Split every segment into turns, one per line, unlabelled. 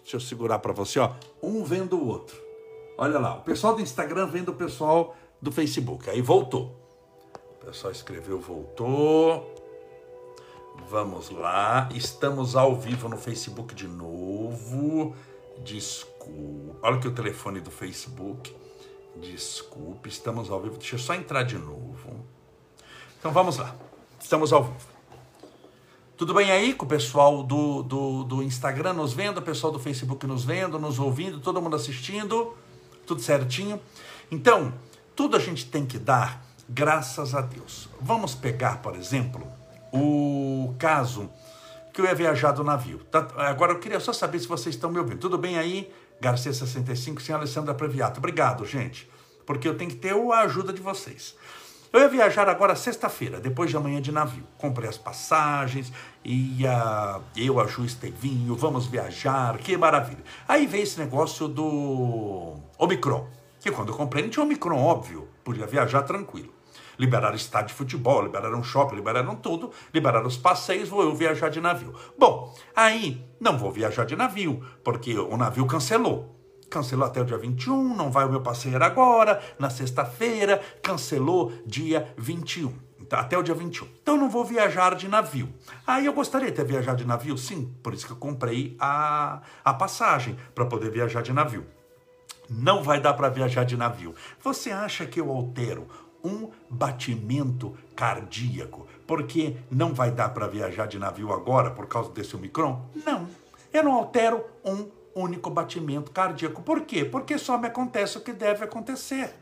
Deixa eu segurar para você, ó. Um vendo o outro. Olha lá, o pessoal do Instagram vendo o pessoal do Facebook. Aí voltou. O pessoal escreveu, voltou. Vamos lá. Estamos ao vivo no Facebook de novo. Desculpa. Olha aqui o telefone do Facebook. Desculpe, estamos ao vivo. Deixa eu só entrar de novo. Então vamos lá. Estamos ao vivo. Tudo bem aí com o pessoal do, do, do Instagram nos vendo, o pessoal do Facebook nos vendo, nos ouvindo, todo mundo assistindo? Tudo certinho? Então, tudo a gente tem que dar graças a Deus. Vamos pegar, por exemplo, o caso que eu ia viajar do navio. Tá, agora eu queria só saber se vocês estão me ouvindo. Tudo bem aí? Garcia 65, sem Alessandra Previato. Obrigado, gente, porque eu tenho que ter a ajuda de vocês. Eu ia viajar agora sexta-feira, depois de amanhã de navio. Comprei as passagens, ia eu, a Ju Estevinho, vamos viajar, que maravilha. Aí veio esse negócio do Omicron, que quando eu comprei não tinha Omicron, óbvio, podia viajar tranquilo. Liberaram estádio de futebol, liberaram shopping, liberaram tudo, liberaram os passeios, vou eu viajar de navio. Bom, aí não vou viajar de navio, porque o navio cancelou. Cancelou até o dia 21, não vai o meu passeio agora, na sexta-feira, cancelou dia 21 então, até o dia 21. Então não vou viajar de navio. Aí eu gostaria de ter viajado de navio? Sim, por isso que eu comprei a, a passagem para poder viajar de navio. Não vai dar para viajar de navio. Você acha que eu altero um batimento cardíaco, porque não vai dar para viajar de navio agora por causa desse Omicron? Não. Eu não altero um único batimento cardíaco. Por quê? Porque só me acontece o que deve acontecer.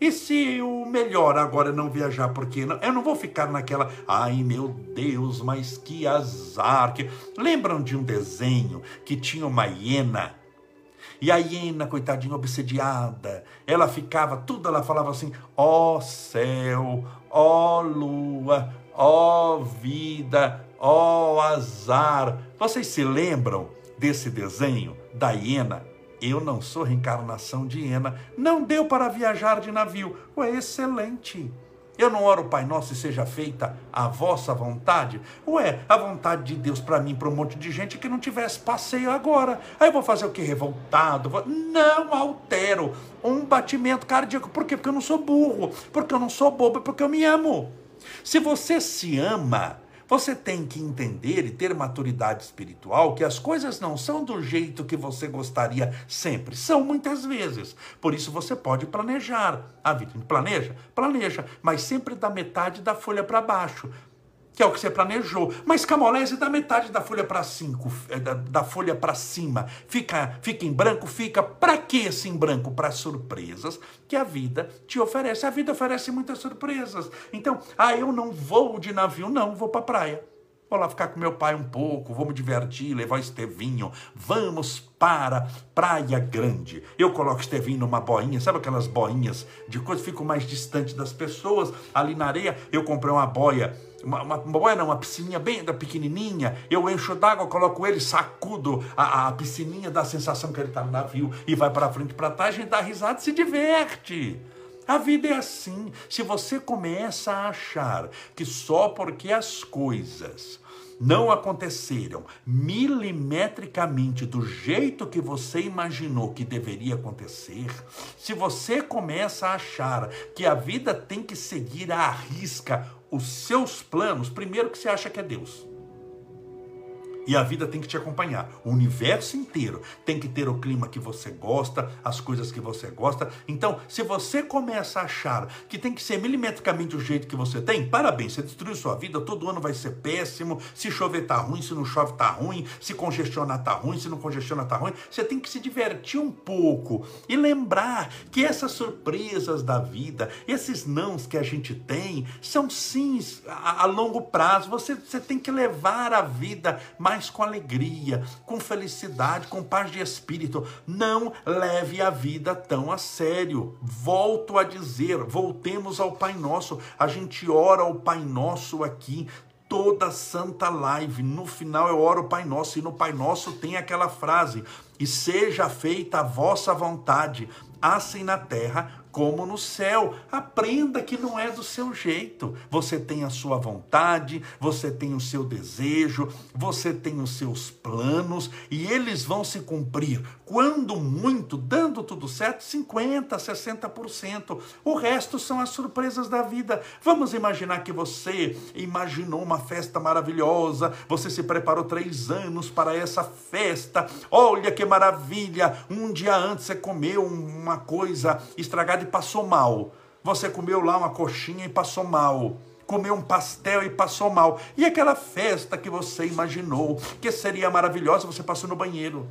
E se o melhor agora não viajar, porque eu não vou ficar naquela, ai meu Deus, mas que azar. Que... Lembram de um desenho que tinha uma hiena e a hiena, coitadinha, obsediada, ela ficava, tudo ela falava assim: ó oh céu, ó oh lua, ó oh vida, ó azar. Vocês se lembram desse desenho da hiena? Eu não sou reencarnação de hiena. Não deu para viajar de navio. Ué, excelente. Eu não oro, Pai Nosso, e seja feita a vossa vontade? Ué, a vontade de Deus para mim, para um monte de gente que não tivesse passeio agora. Aí eu vou fazer o que? Revoltado? Vou... Não altero um batimento cardíaco. Por quê? Porque eu não sou burro, porque eu não sou bobo, porque eu me amo. Se você se ama, você tem que entender e ter maturidade espiritual que as coisas não são do jeito que você gostaria sempre, são muitas vezes. Por isso você pode planejar. A vida planeja? Planeja, mas sempre da metade da folha para baixo que é o que você planejou. Mas Camolese dá metade da folha para cinco, é, da, da folha para cima. Fica, fica em branco, fica. Para que esse em branco? Para surpresas que a vida te oferece. A vida oferece muitas surpresas. Então, ah, eu não vou de navio, não, vou para praia. Vou lá ficar com meu pai um pouco, vou me divertir, levar Estevinho. Vamos para Praia Grande. Eu coloco Estevinho numa boinha, sabe aquelas boinhas de coisa? Fico mais distante das pessoas. Ali na areia, eu comprei uma boia uma, uma, não, uma piscininha bem da pequenininha, eu encho d'água, coloco ele, sacudo a, a piscininha, dá a sensação que ele está no navio e vai para frente para trás, a gente dá risada e se diverte. A vida é assim. Se você começa a achar que só porque as coisas não aconteceram milimetricamente do jeito que você imaginou que deveria acontecer, se você começa a achar que a vida tem que seguir à risca os seus planos, primeiro que você acha que é Deus. E a vida tem que te acompanhar. O universo inteiro tem que ter o clima que você gosta, as coisas que você gosta. Então, se você começa a achar que tem que ser milimetricamente o jeito que você tem, parabéns, você destruiu sua vida, todo ano vai ser péssimo. Se chover tá ruim, se não chove tá ruim, se congestionar tá ruim, se não congestiona tá ruim. Você tem que se divertir um pouco e lembrar que essas surpresas da vida, esses nãos que a gente tem, são sims a, a longo prazo. Você, você tem que levar a vida mais mas com alegria, com felicidade, com paz de espírito. Não leve a vida tão a sério. Volto a dizer, voltemos ao Pai Nosso. A gente ora ao Pai Nosso aqui toda santa live. No final eu oro o Pai Nosso e no Pai Nosso tem aquela frase: "E seja feita a vossa vontade, assim na terra como no céu. Aprenda que não é do seu jeito. Você tem a sua vontade, você tem o seu desejo, você tem os seus planos e eles vão se cumprir. Quando muito, dando tudo certo, 50, 60%. O resto são as surpresas da vida. Vamos imaginar que você imaginou uma festa maravilhosa, você se preparou três anos para essa festa. Olha que maravilha! Um dia antes você comeu uma coisa estragada e passou mal. Você comeu lá uma coxinha e passou mal comeu um pastel e passou mal. E aquela festa que você imaginou que seria maravilhosa, você passou no banheiro.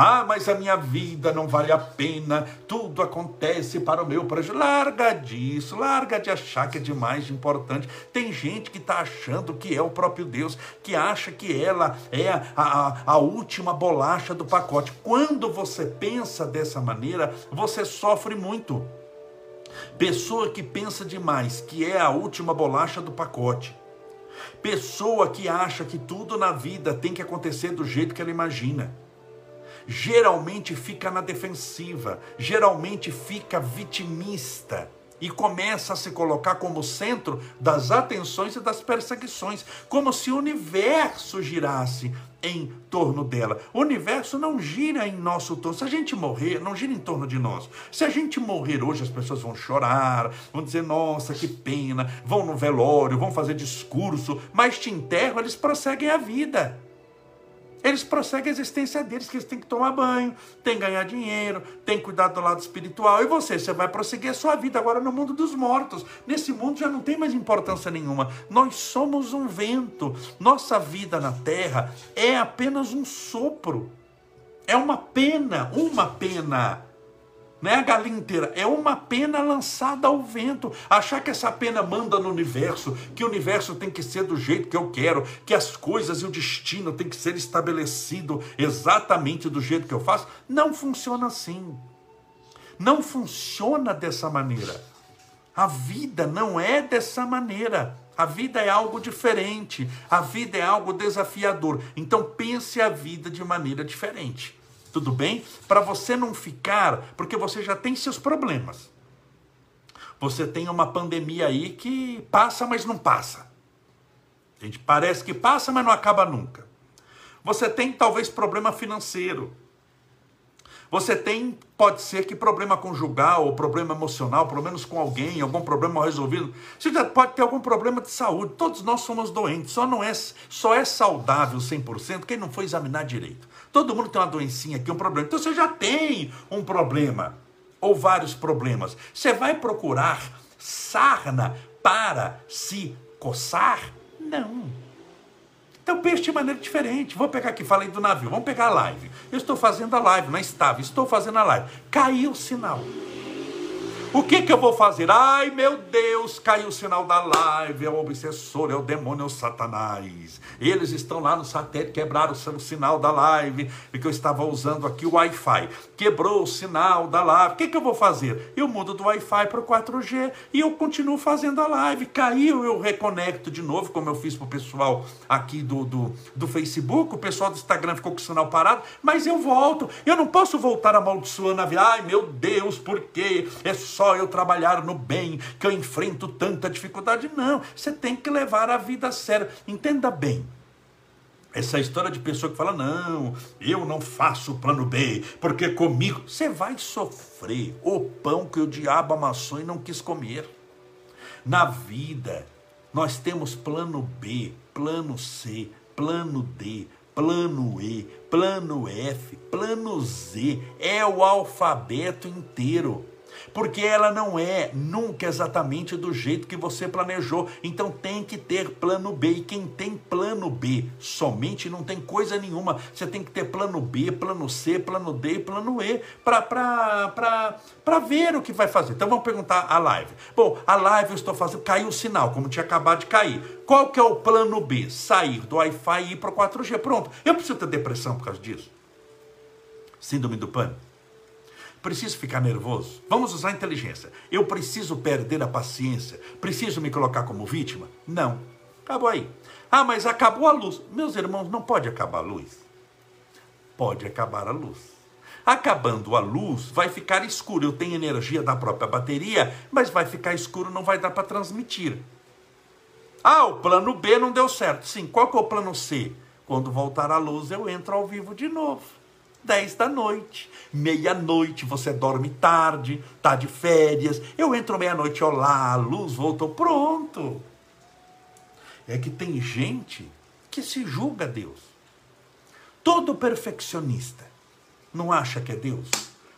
Ah, mas a minha vida não vale a pena, tudo acontece para o meu prejuízo. Larga disso, larga de achar que é demais importante. Tem gente que está achando que é o próprio Deus, que acha que ela é a, a, a última bolacha do pacote. Quando você pensa dessa maneira, você sofre muito. Pessoa que pensa demais, que é a última bolacha do pacote. Pessoa que acha que tudo na vida tem que acontecer do jeito que ela imagina geralmente fica na defensiva, geralmente fica vitimista e começa a se colocar como centro das atenções e das perseguições, como se o universo girasse em torno dela. O universo não gira em nosso torno. Se a gente morrer, não gira em torno de nós. Se a gente morrer hoje, as pessoas vão chorar, vão dizer, nossa, que pena, vão no velório, vão fazer discurso, mas te enterram, eles prosseguem a vida. Eles prosseguem a existência deles, que eles têm que tomar banho, têm que ganhar dinheiro, têm que cuidar do lado espiritual. E você, você vai prosseguir a sua vida agora no mundo dos mortos. Nesse mundo já não tem mais importância nenhuma. Nós somos um vento. Nossa vida na terra é apenas um sopro. É uma pena, uma pena não é a galinha inteira, é uma pena lançada ao vento. Achar que essa pena manda no universo, que o universo tem que ser do jeito que eu quero, que as coisas e o destino tem que ser estabelecido exatamente do jeito que eu faço, não funciona assim. Não funciona dessa maneira. A vida não é dessa maneira. A vida é algo diferente. A vida é algo desafiador. Então pense a vida de maneira diferente tudo bem? Para você não ficar, porque você já tem seus problemas. Você tem uma pandemia aí que passa, mas não passa. Gente, parece que passa, mas não acaba nunca. Você tem talvez problema financeiro. Você tem, pode ser que problema conjugal, ou problema emocional, pelo menos com alguém, algum problema resolvido. Você pode ter algum problema de saúde. Todos nós somos doentes. Só não é, só é saudável 100% quem não foi examinar direito. Todo mundo tem uma doencinha aqui, um problema. Então você já tem um problema ou vários problemas. Você vai procurar sarna para se coçar? Não. Então pense de maneira diferente. Vou pegar aqui, falei do navio. Vamos pegar a live. Eu estou fazendo a live, não estava. Estou fazendo a live. Caiu o sinal. O que, que eu vou fazer? Ai, meu Deus, caiu o sinal da live, é o obsessor, é o demônio, é o satanás. Eles estão lá no satélite, quebraram o sinal da live, porque eu estava usando aqui o Wi-Fi. Quebrou o sinal da live. O que, que eu vou fazer? Eu mudo do Wi-Fi para o 4G e eu continuo fazendo a live. Caiu, eu reconecto de novo, como eu fiz para o pessoal aqui do, do, do Facebook. O pessoal do Instagram ficou com o sinal parado, mas eu volto. Eu não posso voltar amaldiçoando a vida. Ai, meu Deus, por quê? É só eu trabalhar no bem que eu enfrento tanta dificuldade. Não, você tem que levar a vida a sério. Entenda bem. Essa história de pessoa que fala, não, eu não faço plano B, porque comigo. Você vai sofrer o pão que o diabo amassou e não quis comer. Na vida, nós temos plano B, plano C, plano D, plano E, plano F, plano Z. É o alfabeto inteiro porque ela não é nunca exatamente do jeito que você planejou. Então tem que ter plano B. E quem tem plano B somente não tem coisa nenhuma. Você tem que ter plano B, plano C, plano D e plano E para ver o que vai fazer. Então vamos perguntar a live. Bom, a live eu estou fazendo, caiu o sinal, como tinha acabado de cair. Qual que é o plano B? Sair do Wi-Fi e ir para o 4G. Pronto. Eu preciso ter depressão por causa disso. Síndrome do pânico. Preciso ficar nervoso? Vamos usar inteligência. Eu preciso perder a paciência? Preciso me colocar como vítima? Não. Acabou aí. Ah, mas acabou a luz. Meus irmãos, não pode acabar a luz. Pode acabar a luz. Acabando a luz, vai ficar escuro. Eu tenho energia da própria bateria, mas vai ficar escuro, não vai dar para transmitir. Ah, o plano B não deu certo. Sim, qual que é o plano C? Quando voltar a luz, eu entro ao vivo de novo. 10 da noite, meia-noite, você dorme tarde, tá de férias. Eu entro meia-noite, olá, a luz voltou, pronto. É que tem gente que se julga Deus. Todo perfeccionista não acha que é Deus?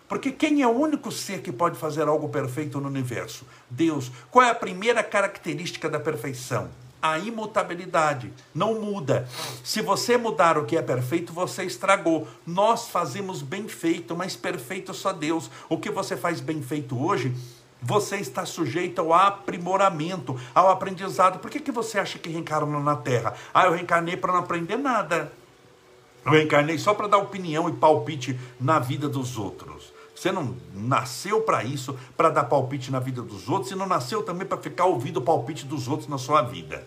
Porque quem é o único ser que pode fazer algo perfeito no universo? Deus. Qual é a primeira característica da perfeição? A imutabilidade. Não muda. Se você mudar o que é perfeito, você estragou. Nós fazemos bem feito, mas perfeito só Deus. O que você faz bem feito hoje você está sujeito ao aprimoramento, ao aprendizado. Por que, que você acha que reencarnou na Terra? Ah, eu reencarnei para não aprender nada. Eu reencarnei só para dar opinião e palpite na vida dos outros. Você não nasceu para isso, para dar palpite na vida dos outros, e não nasceu também para ficar ouvindo o palpite dos outros na sua vida.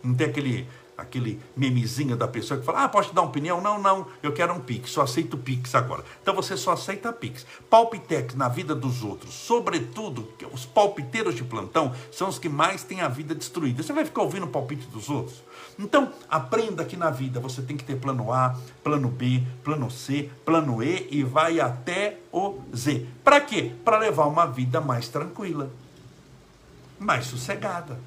Não tem aquele aquele memezinho da pessoa que fala, ah, posso te dar uma opinião? Não, não, eu quero um Pix, só aceito Pix agora. Então você só aceita Pix. Palpitex na vida dos outros, sobretudo, os palpiteiros de plantão são os que mais têm a vida destruída. Você vai ficar ouvindo o palpite dos outros? Então, aprenda que na vida você tem que ter plano A, plano B, plano C, plano E e vai até o Z. Para quê? Para levar uma vida mais tranquila, mais sossegada,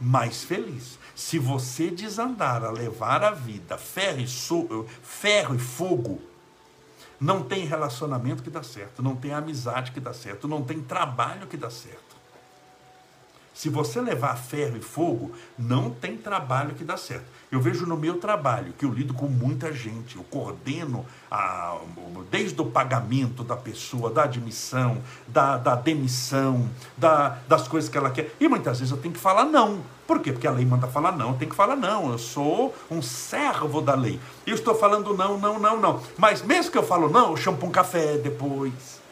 mais feliz. Se você desandar a levar a vida ferro e, so, ferro e fogo, não tem relacionamento que dá certo, não tem amizade que dá certo, não tem trabalho que dá certo. Se você levar ferro e fogo, não tem trabalho que dá certo. Eu vejo no meu trabalho, que eu lido com muita gente, eu coordeno a, desde o pagamento da pessoa, da admissão, da, da demissão, da, das coisas que ela quer. E muitas vezes eu tenho que falar não. Por quê? Porque a lei manda falar não, tenho que falar não. Eu sou um servo da lei. Eu estou falando não, não, não, não. Mas mesmo que eu falo não, eu chamo para um café depois.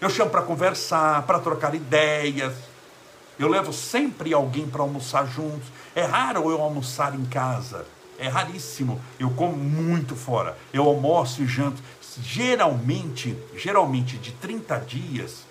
Eu chamo para conversar, para trocar ideias. Eu levo sempre alguém para almoçar juntos. É raro eu almoçar em casa. É raríssimo. Eu como muito fora. Eu almoço e janto. Geralmente, geralmente de 30 dias,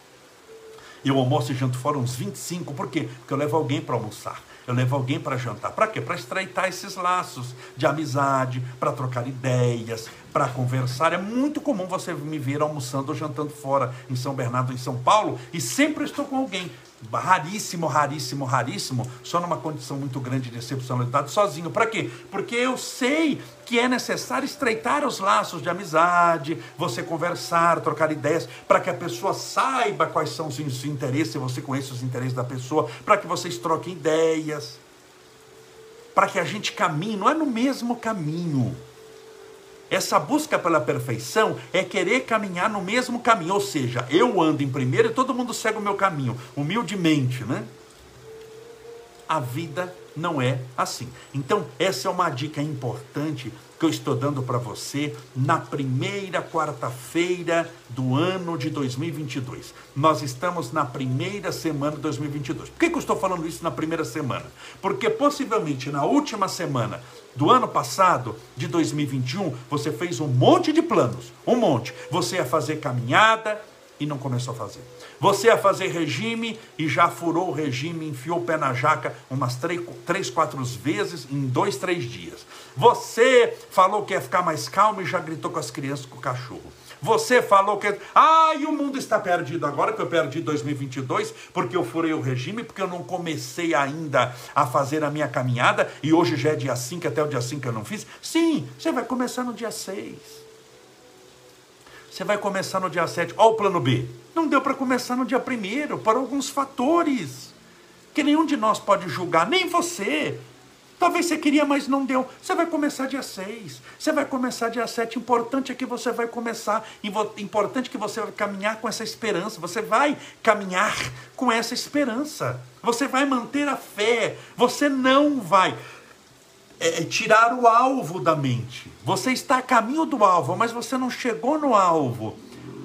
eu almoço e janto fora uns 25. Por quê? Porque eu levo alguém para almoçar. Eu levo alguém para jantar. Para quê? Para estreitar esses laços de amizade, para trocar ideias, para conversar. É muito comum você me ver almoçando ou jantando fora em São Bernardo, em São Paulo, e sempre estou com alguém raríssimo, raríssimo, raríssimo, só numa condição muito grande de excepcionalidade, sozinho. Para quê? Porque eu sei que é necessário estreitar os laços de amizade, você conversar, trocar ideias, para que a pessoa saiba quais são os interesses, você conheça os interesses da pessoa, para que vocês troquem ideias, para que a gente caminhe, não é no mesmo caminho essa busca pela perfeição é querer caminhar no mesmo caminho, ou seja, eu ando em primeiro e todo mundo segue o meu caminho, humildemente, né? A vida não é assim. Então, essa é uma dica importante que eu estou dando para você na primeira quarta-feira do ano de 2022. Nós estamos na primeira semana de 2022. Por que, que eu estou falando isso na primeira semana? Porque possivelmente na última semana do ano passado, de 2021, você fez um monte de planos, um monte. Você ia fazer caminhada e não começou a fazer. Você ia fazer regime e já furou o regime, enfiou o pé na jaca umas três, três quatro vezes em dois, três dias. Você falou que ia ficar mais calmo e já gritou com as crianças, com o cachorro. Você falou que. Ah, e o mundo está perdido agora, que eu perdi 2022, porque eu furei o regime, porque eu não comecei ainda a fazer a minha caminhada, e hoje já é dia 5, até o dia 5 eu não fiz. Sim, você vai começar no dia 6. Você vai começar no dia 7. Olha o plano B. Não deu para começar no dia 1 por alguns fatores que nenhum de nós pode julgar, nem você. Talvez você queria, mas não deu. Você vai começar dia 6. Você vai começar dia 7. Importante é que você vai começar. Importante que você vai caminhar com essa esperança. Você vai caminhar com essa esperança. Você vai manter a fé. Você não vai é, é, tirar o alvo da mente. Você está a caminho do alvo, mas você não chegou no alvo.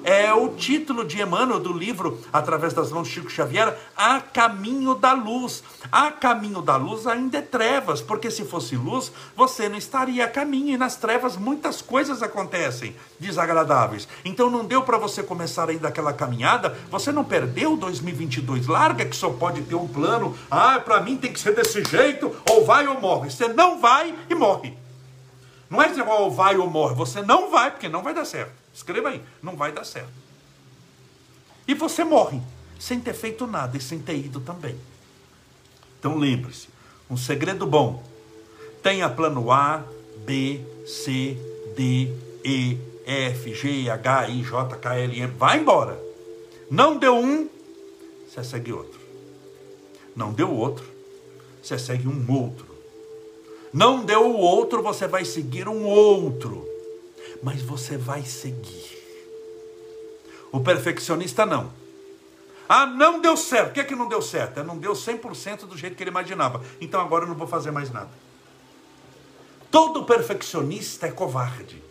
É o título de Emmanuel do livro, através das mãos de Chico Xavier, A Caminho da Luz. A caminho da luz ainda é trevas, porque se fosse luz, você não estaria a caminho, e nas trevas muitas coisas acontecem desagradáveis. Então não deu para você começar ainda aquela caminhada, você não perdeu 2022. Larga que só pode ter um plano, ah, para mim tem que ser desse jeito, ou vai ou morre. Você não vai e morre. Não é dizer, ou vai ou morre, você não vai, porque não vai dar certo. Escreva aí, não vai dar certo. E você morre sem ter feito nada e sem ter ido também. Então lembre-se, um segredo bom. Tenha plano A, B, C, D, E, F, G, H, I, J, K, L, M. Vai embora. Não deu um, você segue outro. Não deu outro, você segue um outro. Não deu o outro, você vai seguir um outro mas você vai seguir. O perfeccionista não. Ah, não deu certo. O que é que não deu certo? Não deu 100% do jeito que ele imaginava. Então agora eu não vou fazer mais nada. Todo perfeccionista é covarde.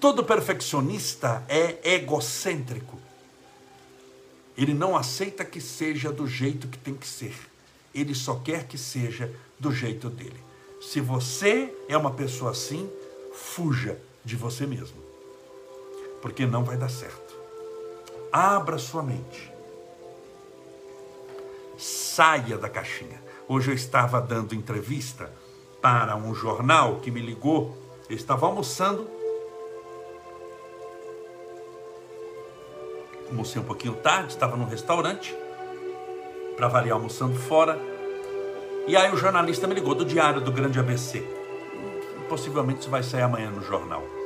Todo perfeccionista é egocêntrico. Ele não aceita que seja do jeito que tem que ser. Ele só quer que seja do jeito dele. Se você é uma pessoa assim, fuja de você mesmo, porque não vai dar certo. Abra sua mente, saia da caixinha. Hoje eu estava dando entrevista para um jornal que me ligou, eu estava almoçando, almocei um pouquinho tarde, estava num restaurante, para variar almoçando fora, e aí o jornalista me ligou do Diário do Grande ABC possivelmente isso vai sair amanhã no jornal.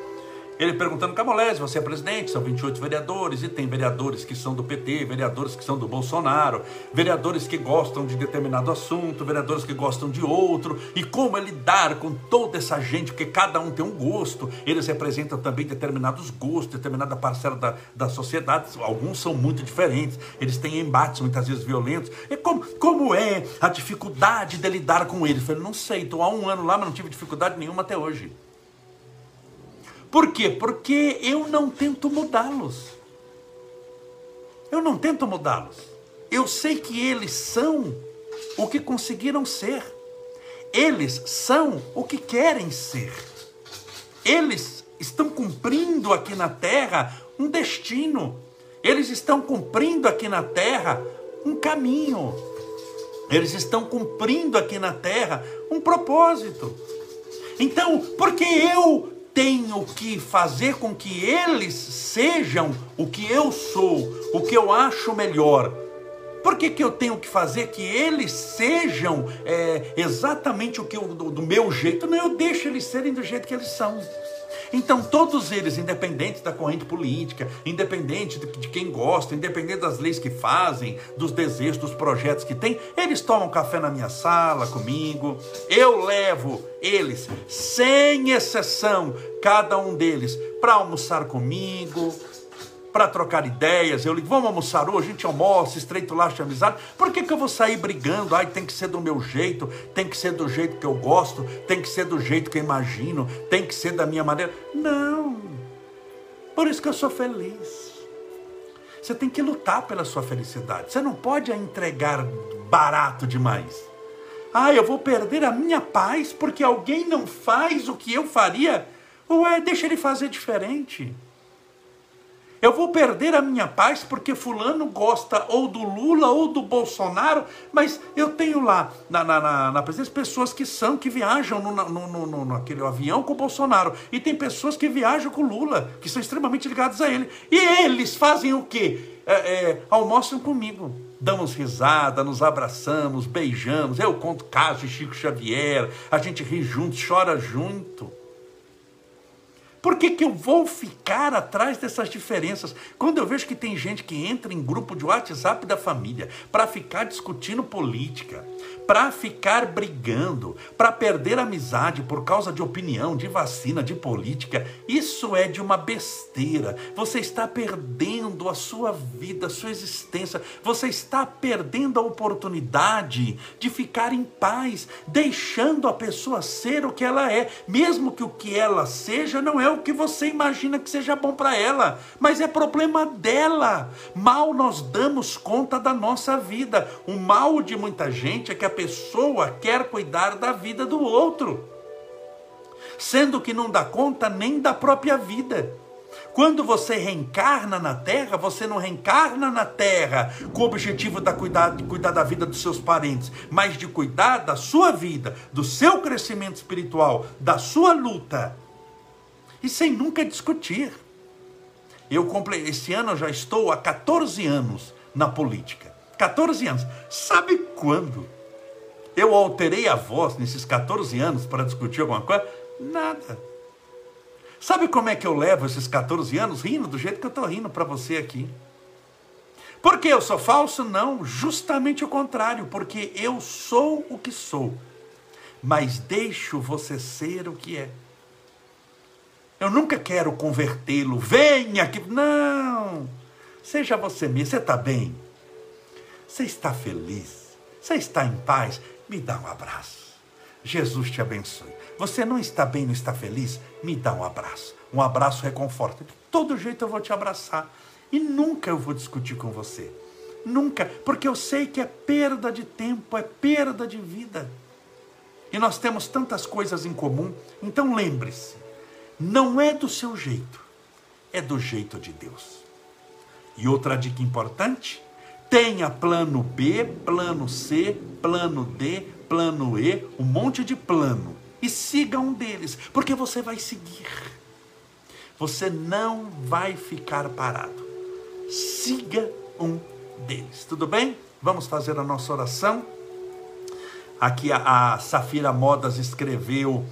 Ele perguntando, Camolese, você é presidente, são 28 vereadores, e tem vereadores que são do PT, vereadores que são do Bolsonaro, vereadores que gostam de determinado assunto, vereadores que gostam de outro, e como é lidar com toda essa gente, porque cada um tem um gosto, eles representam também determinados gostos, determinada parcela da, da sociedade, alguns são muito diferentes, eles têm embates muitas vezes violentos, e como, como é a dificuldade de lidar com eles? Eu falei, não sei, estou há um ano lá, mas não tive dificuldade nenhuma até hoje. Por quê? Porque eu não tento mudá-los. Eu não tento mudá-los. Eu sei que eles são o que conseguiram ser. Eles são o que querem ser. Eles estão cumprindo aqui na terra um destino. Eles estão cumprindo aqui na terra um caminho. Eles estão cumprindo aqui na terra um propósito. Então, porque eu tenho que fazer com que eles sejam o que eu sou, o que eu acho melhor. Por que, que eu tenho que fazer que eles sejam é, exatamente o que eu, do, do meu jeito? Não, eu deixo eles serem do jeito que eles são. Então, todos eles, independente da corrente política, independente de, quem gosta, independente das leis que fazem, dos desejos, dos projetos que tem, eles tomam café na minha sala comigo. Eu levo eles, sem exceção, cada um deles, para almoçar comigo, para trocar ideias. Eu ligo, vamos almoçar hoje, a gente almoça, estreito laço de amizade. Por que, que eu vou sair brigando? Ai, tem que ser do meu jeito, tem que ser do jeito que eu gosto, tem que ser do jeito que eu imagino, tem que ser da minha maneira. Não. Por isso que eu sou feliz. Você tem que lutar pela sua felicidade. Você não pode entregar barato demais. Ah, eu vou perder a minha paz porque alguém não faz o que eu faria. Ué, deixa ele fazer diferente. Eu vou perder a minha paz porque fulano gosta ou do Lula ou do Bolsonaro, mas eu tenho lá na, na, na, na presença pessoas que são, que viajam no, no, no, no, naquele avião com o Bolsonaro. E tem pessoas que viajam com o Lula, que são extremamente ligados a ele. E eles fazem o quê? É, é, almoçam comigo. Damos risada, nos abraçamos, beijamos. Eu conto casos de Chico Xavier, a gente ri junto, chora junto. Por que, que eu vou ficar atrás dessas diferenças? Quando eu vejo que tem gente que entra em grupo de WhatsApp da família para ficar discutindo política, para ficar brigando, para perder amizade por causa de opinião, de vacina, de política, isso é de uma besteira. Você está perdendo a sua vida, a sua existência. Você está perdendo a oportunidade de ficar em paz, deixando a pessoa ser o que ela é, mesmo que o que ela seja não é o que você imagina que seja bom para ela, mas é problema dela. Mal nós damos conta da nossa vida. O mal de muita gente é que a pessoa quer cuidar da vida do outro, sendo que não dá conta nem da própria vida. Quando você reencarna na Terra, você não reencarna na Terra com o objetivo de cuidar, de cuidar da vida dos seus parentes, mas de cuidar da sua vida, do seu crescimento espiritual, da sua luta. E sem nunca discutir. Eu esse ano eu já estou há 14 anos na política. 14 anos. Sabe quando eu alterei a voz nesses 14 anos para discutir alguma coisa? Nada. Sabe como é que eu levo esses 14 anos rindo do jeito que eu estou rindo para você aqui? Porque eu sou falso? Não, justamente o contrário, porque eu sou o que sou, mas deixo você ser o que é. Eu nunca quero convertê-lo, venha aqui. Não, seja você mesmo, você está bem? Você está feliz? Você está em paz? Me dá um abraço. Jesus te abençoe. Você não está bem, não está feliz? Me dá um abraço. Um abraço reconforta. De todo jeito eu vou te abraçar. E nunca eu vou discutir com você. Nunca. Porque eu sei que é perda de tempo, é perda de vida. E nós temos tantas coisas em comum. Então lembre-se: não é do seu jeito, é do jeito de Deus. E outra dica importante: tenha plano B, plano C, plano D, plano E, um monte de plano e siga um deles, porque você vai seguir. Você não vai ficar parado. Siga um deles. Tudo bem? Vamos fazer a nossa oração. Aqui a, a Safira Modas escreveu: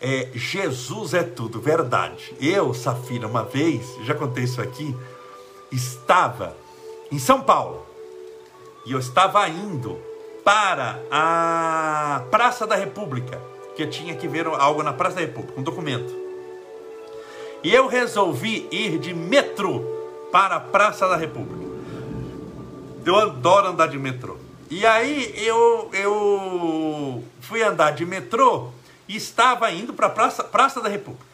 é, Jesus é tudo, verdade. Eu, Safira, uma vez, já contei isso aqui, estava em São Paulo e eu estava indo para a Praça da República que eu tinha que ver algo na Praça da República, um documento. E eu resolvi ir de metrô para a Praça da República. Eu adoro andar de metrô. E aí eu, eu fui andar de metrô e estava indo para a Praça, Praça da República.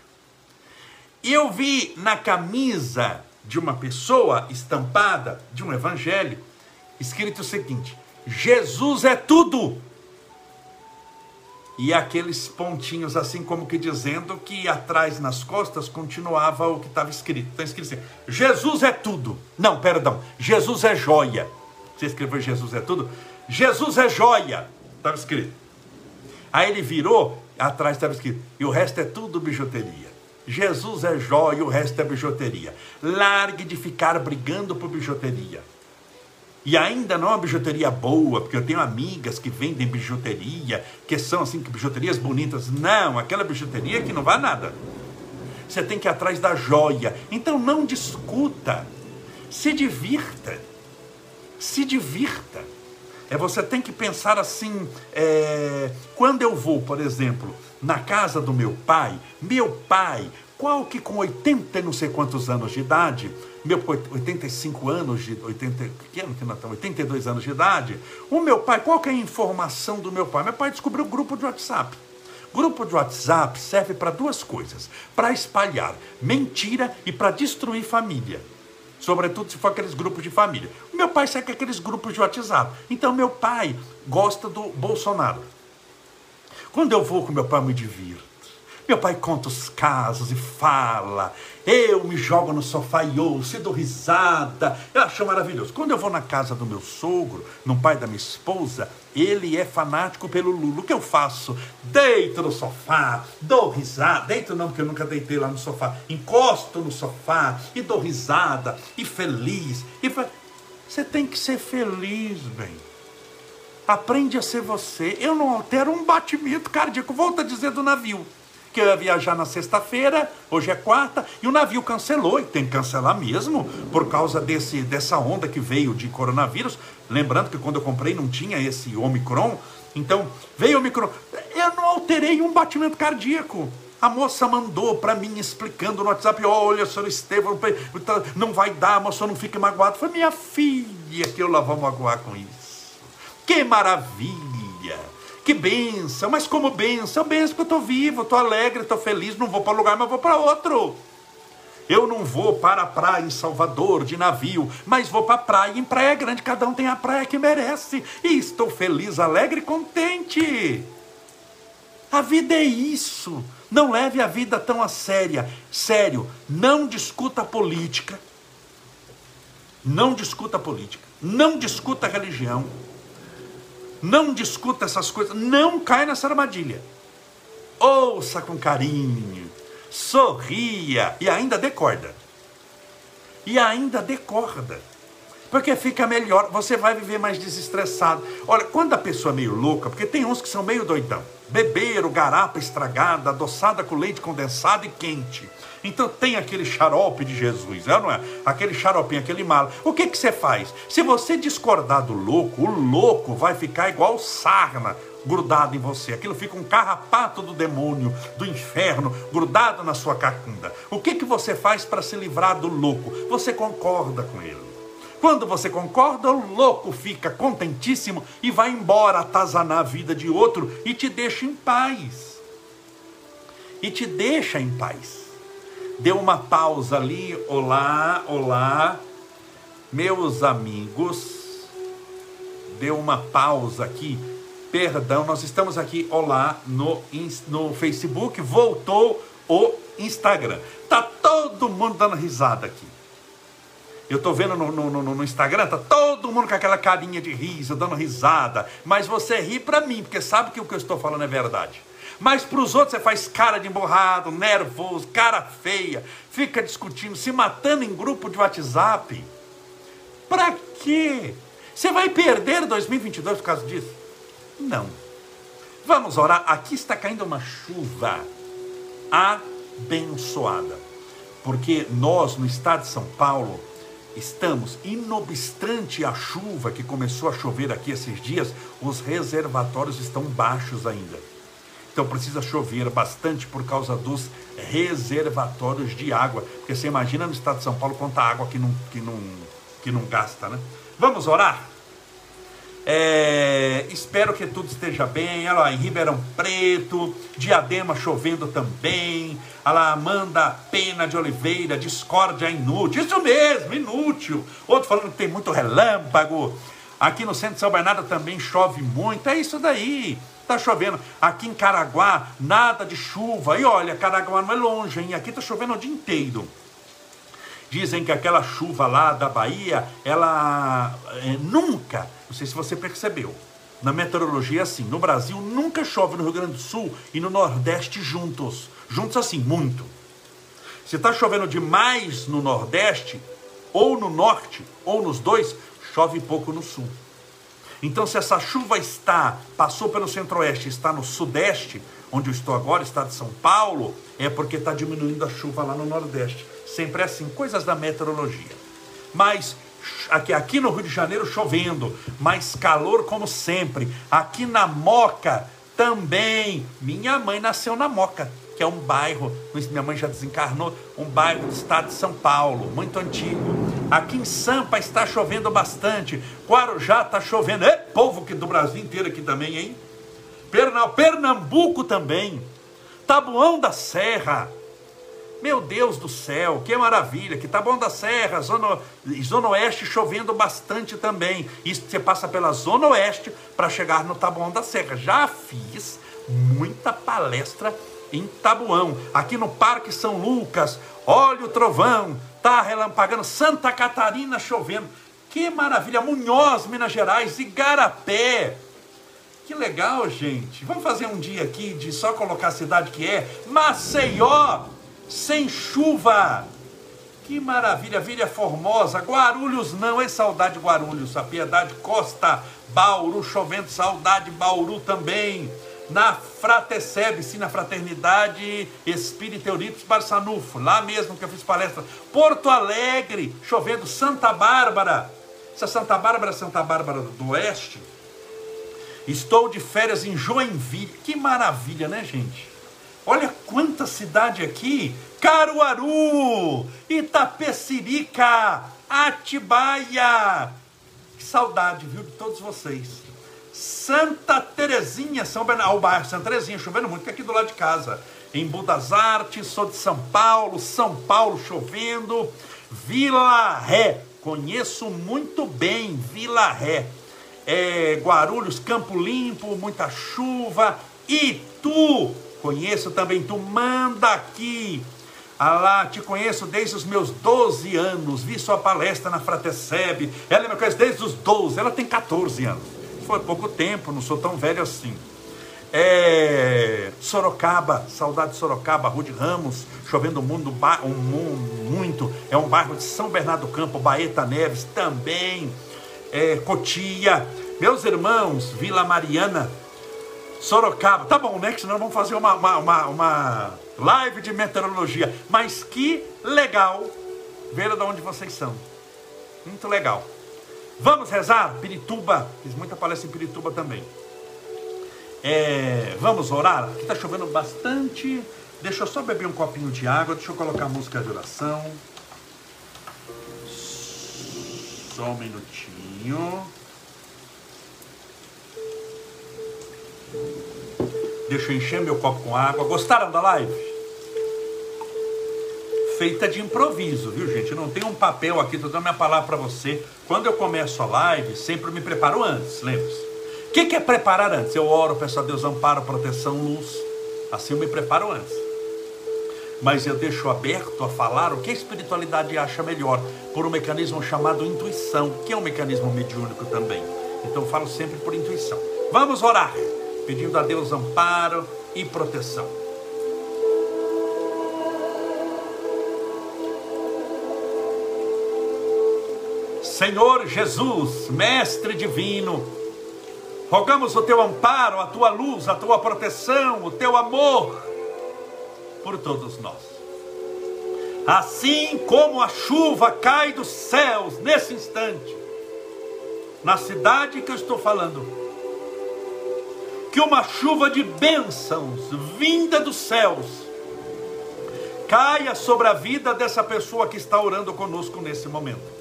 Eu vi na camisa de uma pessoa estampada, de um evangelho, escrito o seguinte: Jesus é tudo e aqueles pontinhos, assim como que dizendo que atrás nas costas continuava o que estava escrito. Está escrito assim: Jesus é tudo. Não, perdão, Jesus é joia. Você escreveu Jesus é tudo? Jesus é joia. Estava escrito. Aí ele virou, atrás estava escrito, e o resto é tudo bijuteria. Jesus é joia e o resto é bijuteria. Largue de ficar brigando por bijuteria. E ainda não é uma bijuteria boa, porque eu tenho amigas que vendem bijuteria, que são assim, que bijuterias bonitas. Não, aquela bijuteria que não vai nada. Você tem que ir atrás da joia. Então não discuta. Se divirta. Se divirta. É, você tem que pensar assim, é, quando eu vou, por exemplo, na casa do meu pai, meu pai, qual que com 80 e não sei quantos anos de idade, meu 85 anos de 80, que ano que nós estamos? 82 anos de idade. O meu pai, qual que é a informação do meu pai? Meu pai descobriu o grupo de WhatsApp. Grupo de WhatsApp serve para duas coisas: para espalhar mentira e para destruir família. Sobretudo se for aqueles grupos de família. Meu pai segue aqueles grupos de WhatsApp. Então, meu pai gosta do Bolsonaro. Quando eu vou com meu pai, eu me divirto. Meu pai conta os casos e fala. Eu me jogo no sofá e ouço, e dou risada. Eu acho maravilhoso. Quando eu vou na casa do meu sogro, no pai da minha esposa, ele é fanático pelo Lula. O que eu faço? Deito no sofá, dou risada. Deito não, porque eu nunca deitei lá no sofá. Encosto no sofá e dou risada e feliz. E fa... Você tem que ser feliz, bem. Aprende a ser você. Eu não altero um batimento cardíaco. Volta a dizer do navio que eu ia viajar na sexta-feira, hoje é quarta, e o navio cancelou, e tem que cancelar mesmo, por causa desse, dessa onda que veio de coronavírus. Lembrando que quando eu comprei não tinha esse Omicron, então veio o Omicron. Eu não alterei um batimento cardíaco. A moça mandou para mim explicando no WhatsApp: olha, senhor Estevam, tá, não vai dar, moça, não fique magoado. Foi minha filha que eu lá vou magoar com isso. Que maravilha! Que benção, mas como benção? Benção porque eu estou vivo, estou alegre, estou feliz, não vou para um lugar, mas vou para outro. Eu não vou para a praia em Salvador de navio, mas vou para a praia em Praia Grande. Cada um tem a praia que merece. E estou feliz, alegre e contente. A vida é isso. Não leve a vida tão a séria. Sério, não discuta política. Não discuta política. Não discuta religião. Não discuta essas coisas. Não cai nessa armadilha. Ouça com carinho sorria e ainda decorda. E ainda decorda. Porque fica melhor, você vai viver mais desestressado. Olha, quando a pessoa é meio louca, porque tem uns que são meio doidão. Beberam, garapa estragada, adoçada com leite condensado e quente. Então tem aquele xarope de Jesus, é não é? Aquele xaropinho, aquele mal. O que, que você faz? Se você discordar do louco, o louco vai ficar igual sarna, grudado em você. Aquilo fica um carrapato do demônio, do inferno, grudado na sua cacunda. O que, que você faz para se livrar do louco? Você concorda com ele. Quando você concorda, o louco fica contentíssimo e vai embora atazanar a vida de outro e te deixa em paz. E te deixa em paz. Deu uma pausa ali, olá, olá, meus amigos. Deu uma pausa aqui Perdão, nós estamos aqui, olá, no, no Facebook, voltou o Instagram. Tá todo mundo dando risada aqui. Eu tô vendo no, no, no, no, Instagram, tá todo mundo com aquela carinha de riso, dando risada. Mas você ri para mim, porque sabe que o que eu estou falando é verdade. Mas para os outros você faz cara de emborrado, nervoso, cara feia, fica discutindo, se matando em grupo de WhatsApp. Para quê? Você vai perder 2022 por causa disso? Não. Vamos orar. Aqui está caindo uma chuva abençoada. Porque nós, no estado de São Paulo, estamos, inobstante a chuva que começou a chover aqui esses dias, os reservatórios estão baixos ainda. Então precisa chover bastante por causa dos reservatórios de água. Porque você imagina no estado de São Paulo quanta água que não, que não, que não gasta, né? Vamos orar? É, espero que tudo esteja bem. Olha lá, em Ribeirão Preto, Diadema chovendo também. Olha lá, Amanda Pena de Oliveira, discórdia inútil. Isso mesmo, inútil. Outro falando que tem muito relâmpago. Aqui no centro de São Bernardo também chove muito. É isso daí. Tá chovendo. Aqui em Caraguá, nada de chuva. E olha, Caraguá não é longe, hein? Aqui tá chovendo o dia inteiro. Dizem que aquela chuva lá da Bahia, ela é, nunca não sei se você percebeu. Na meteorologia é assim, no Brasil nunca chove no Rio Grande do Sul e no Nordeste juntos. Juntos assim, muito. Se está chovendo demais no Nordeste, ou no Norte, ou nos dois, chove pouco no Sul. Então, se essa chuva está, passou pelo Centro-Oeste, está no Sudeste, onde eu estou agora, estado de São Paulo, é porque está diminuindo a chuva lá no Nordeste. Sempre é assim, coisas da meteorologia. Mas aqui, aqui no Rio de Janeiro chovendo, mas calor como sempre. Aqui na Moca também. Minha mãe nasceu na Moca, que é um bairro, minha mãe já desencarnou, um bairro do estado de São Paulo, muito antigo. Aqui em Sampa está chovendo bastante. Guarujá está chovendo. É povo que do Brasil inteiro aqui também, hein? Pernambuco também. Tabuão da Serra meu Deus do céu, que maravilha, que tá bom da Serra, zona, zona Oeste chovendo bastante também. E você passa pela Zona Oeste para chegar no Taboão da Serra. Já fiz muita palestra em Tabuão, aqui no Parque São Lucas. Olha o trovão, tá relampagando. Santa Catarina chovendo. Que maravilha! Munhoz, Minas Gerais, Igarapé. Que legal, gente. Vamos fazer um dia aqui de só colocar a cidade que é. Maceió, sem chuva. Que maravilha, Vila Formosa, Guarulhos não, é saudade Guarulhos, a Piedade Costa, Bauru chovendo, saudade Bauru também. Na Frateceb, sim, na Fraternidade Espírita Euripides Barçanufo, lá mesmo que eu fiz palestra. Porto Alegre, chovendo, Santa Bárbara. Essa Santa Bárbara, Santa Bárbara do Oeste. Estou de férias em Joinville. Que maravilha, né, gente? Olha quanta cidade aqui: Caruaru, Itapecerica, Atibaia. Que saudade, viu, de todos vocês. Santa Terezinha, São Bernardo, o bairro Santa Terezinha, chovendo muito, que é aqui do lado de casa. Em Budas Artes, sou de São Paulo, São Paulo chovendo. Vila Ré, conheço muito bem Vila Ré. É, Guarulhos, Campo Limpo, muita chuva. Itu, conheço também, tu manda aqui. Alá, te conheço desde os meus 12 anos, vi sua palestra na Frateceb, ela me conhece desde os 12, ela tem 14 anos. Foi pouco tempo, não sou tão velho assim. É, Sorocaba, saudade de Sorocaba, Rude Ramos, chovendo mundo, um, muito. É um bairro de São Bernardo do Campo, Baeta Neves também. É, Cotia, meus irmãos, Vila Mariana, Sorocaba. Tá bom, né? Que senão vamos fazer uma, uma, uma, uma live de meteorologia. Mas que legal ver de onde vocês são. Muito legal. Vamos rezar? Pirituba. Fiz muita palestra em Pirituba também. É, vamos orar? Aqui está chovendo bastante. Deixa eu só beber um copinho de água. Deixa eu colocar a música de oração. Só um minutinho. Deixa eu encher meu copo com água. Gostaram da live? Feita de improviso, viu, gente? não tenho um papel aqui, estou dando minha palavra para você. Quando eu começo a live, sempre me preparo antes, lembre-se. O que, que é preparar antes? Eu oro, peço a Deus amparo, proteção, luz. Assim eu me preparo antes. Mas eu deixo aberto a falar o que a espiritualidade acha melhor, por um mecanismo chamado intuição, que é um mecanismo mediúnico também. Então eu falo sempre por intuição. Vamos orar pedindo a Deus amparo e proteção. Senhor Jesus, Mestre Divino, rogamos o teu amparo, a tua luz, a tua proteção, o teu amor por todos nós. Assim como a chuva cai dos céus nesse instante, na cidade que eu estou falando, que uma chuva de bênçãos vinda dos céus caia sobre a vida dessa pessoa que está orando conosco nesse momento.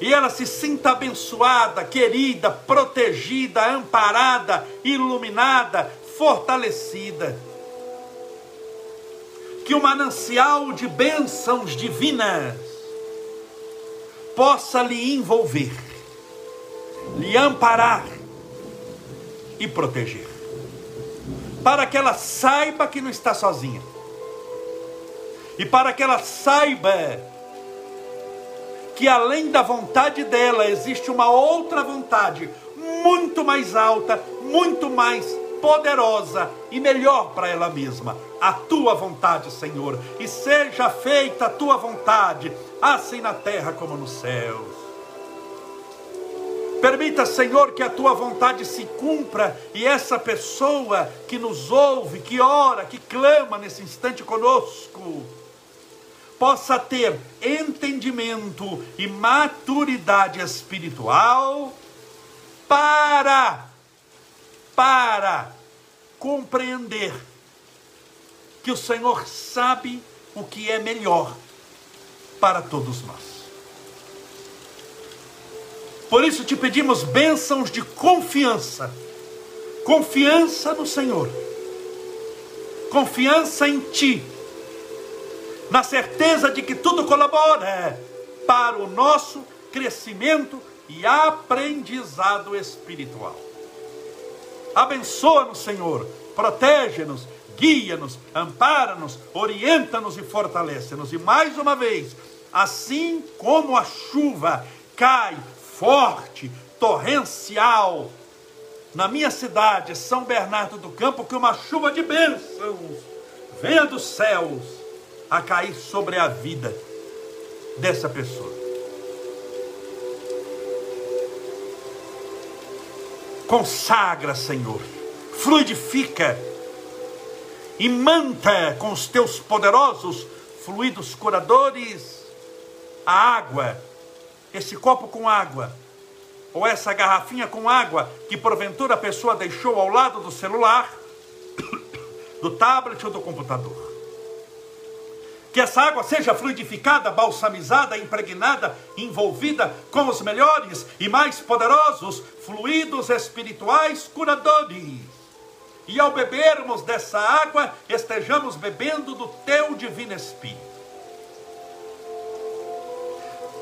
E ela se sinta abençoada, querida, protegida, amparada, iluminada, fortalecida. Que o manancial de bênçãos divinas possa lhe envolver, lhe amparar, e proteger. Para que ela saiba que não está sozinha. E para que ela saiba que além da vontade dela existe uma outra vontade muito mais alta, muito mais poderosa e melhor para ela mesma. A tua vontade, Senhor, e seja feita a tua vontade, assim na terra como nos céus. Permita, Senhor, que a tua vontade se cumpra e essa pessoa que nos ouve, que ora, que clama nesse instante conosco, possa ter entendimento e maturidade espiritual para para compreender que o Senhor sabe o que é melhor para todos nós. Por isso te pedimos bênçãos de confiança. Confiança no Senhor. Confiança em Ti. Na certeza de que tudo colabora para o nosso crescimento e aprendizado espiritual. Abençoa-nos, Senhor. Protege-nos, guia-nos, ampara-nos, orienta-nos e fortalece-nos. E mais uma vez, assim como a chuva cai forte, torrencial, na minha cidade, São Bernardo do Campo, que uma chuva de bênçãos venha dos céus a cair sobre a vida dessa pessoa. Consagra, Senhor, fluidifica e manta com os teus poderosos fluidos curadores a água esse copo com água, ou essa garrafinha com água que porventura a pessoa deixou ao lado do celular, do tablet ou do computador. que essa água seja fluidificada, balsamizada, impregnada, envolvida com os melhores e mais poderosos fluidos espirituais curadores. E ao bebermos dessa água, estejamos bebendo do teu divino Espírito.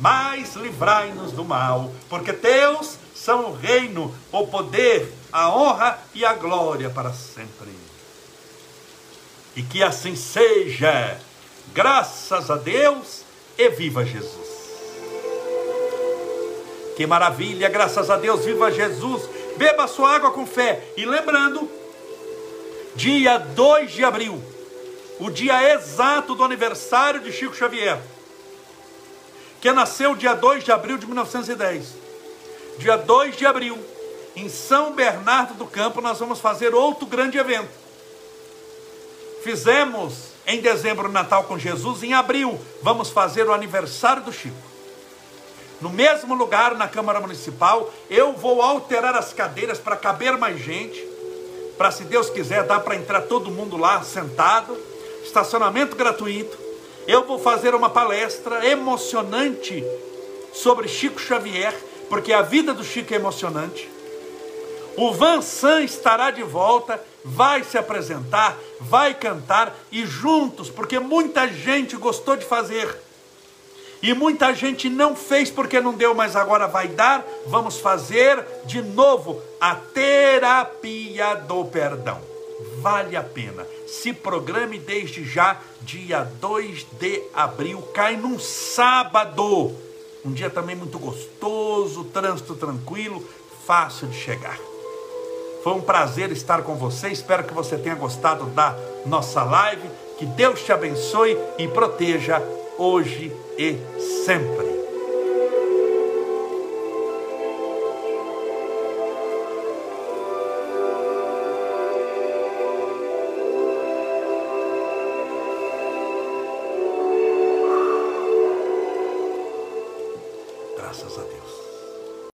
mas livrai-nos do mal, porque teus são o reino, o poder, a honra e a glória para sempre. E que assim seja. Graças a Deus e viva Jesus. Que maravilha, graças a Deus, viva Jesus. Beba sua água com fé. E lembrando, dia 2 de abril, o dia exato do aniversário de Chico Xavier, que nasceu dia 2 de abril de 1910. Dia 2 de abril, em São Bernardo do Campo, nós vamos fazer outro grande evento Fizemos em dezembro o Natal com Jesus, em abril vamos fazer o aniversário do Chico. No mesmo lugar, na Câmara Municipal, eu vou alterar as cadeiras para caber mais gente, para se Deus quiser dar para entrar todo mundo lá sentado, estacionamento gratuito. Eu vou fazer uma palestra emocionante sobre Chico Xavier, porque a vida do Chico é emocionante. O Vansan estará de volta, vai se apresentar, vai cantar e juntos, porque muita gente gostou de fazer. E muita gente não fez porque não deu, mas agora vai dar. Vamos fazer de novo a terapia do perdão. Vale a pena. Se programe desde já, dia 2 de abril, cai num sábado. Um dia também muito gostoso, trânsito tranquilo, fácil de chegar. Foi um prazer estar com você. Espero que você tenha gostado da nossa live. Que Deus te abençoe e proteja hoje e sempre.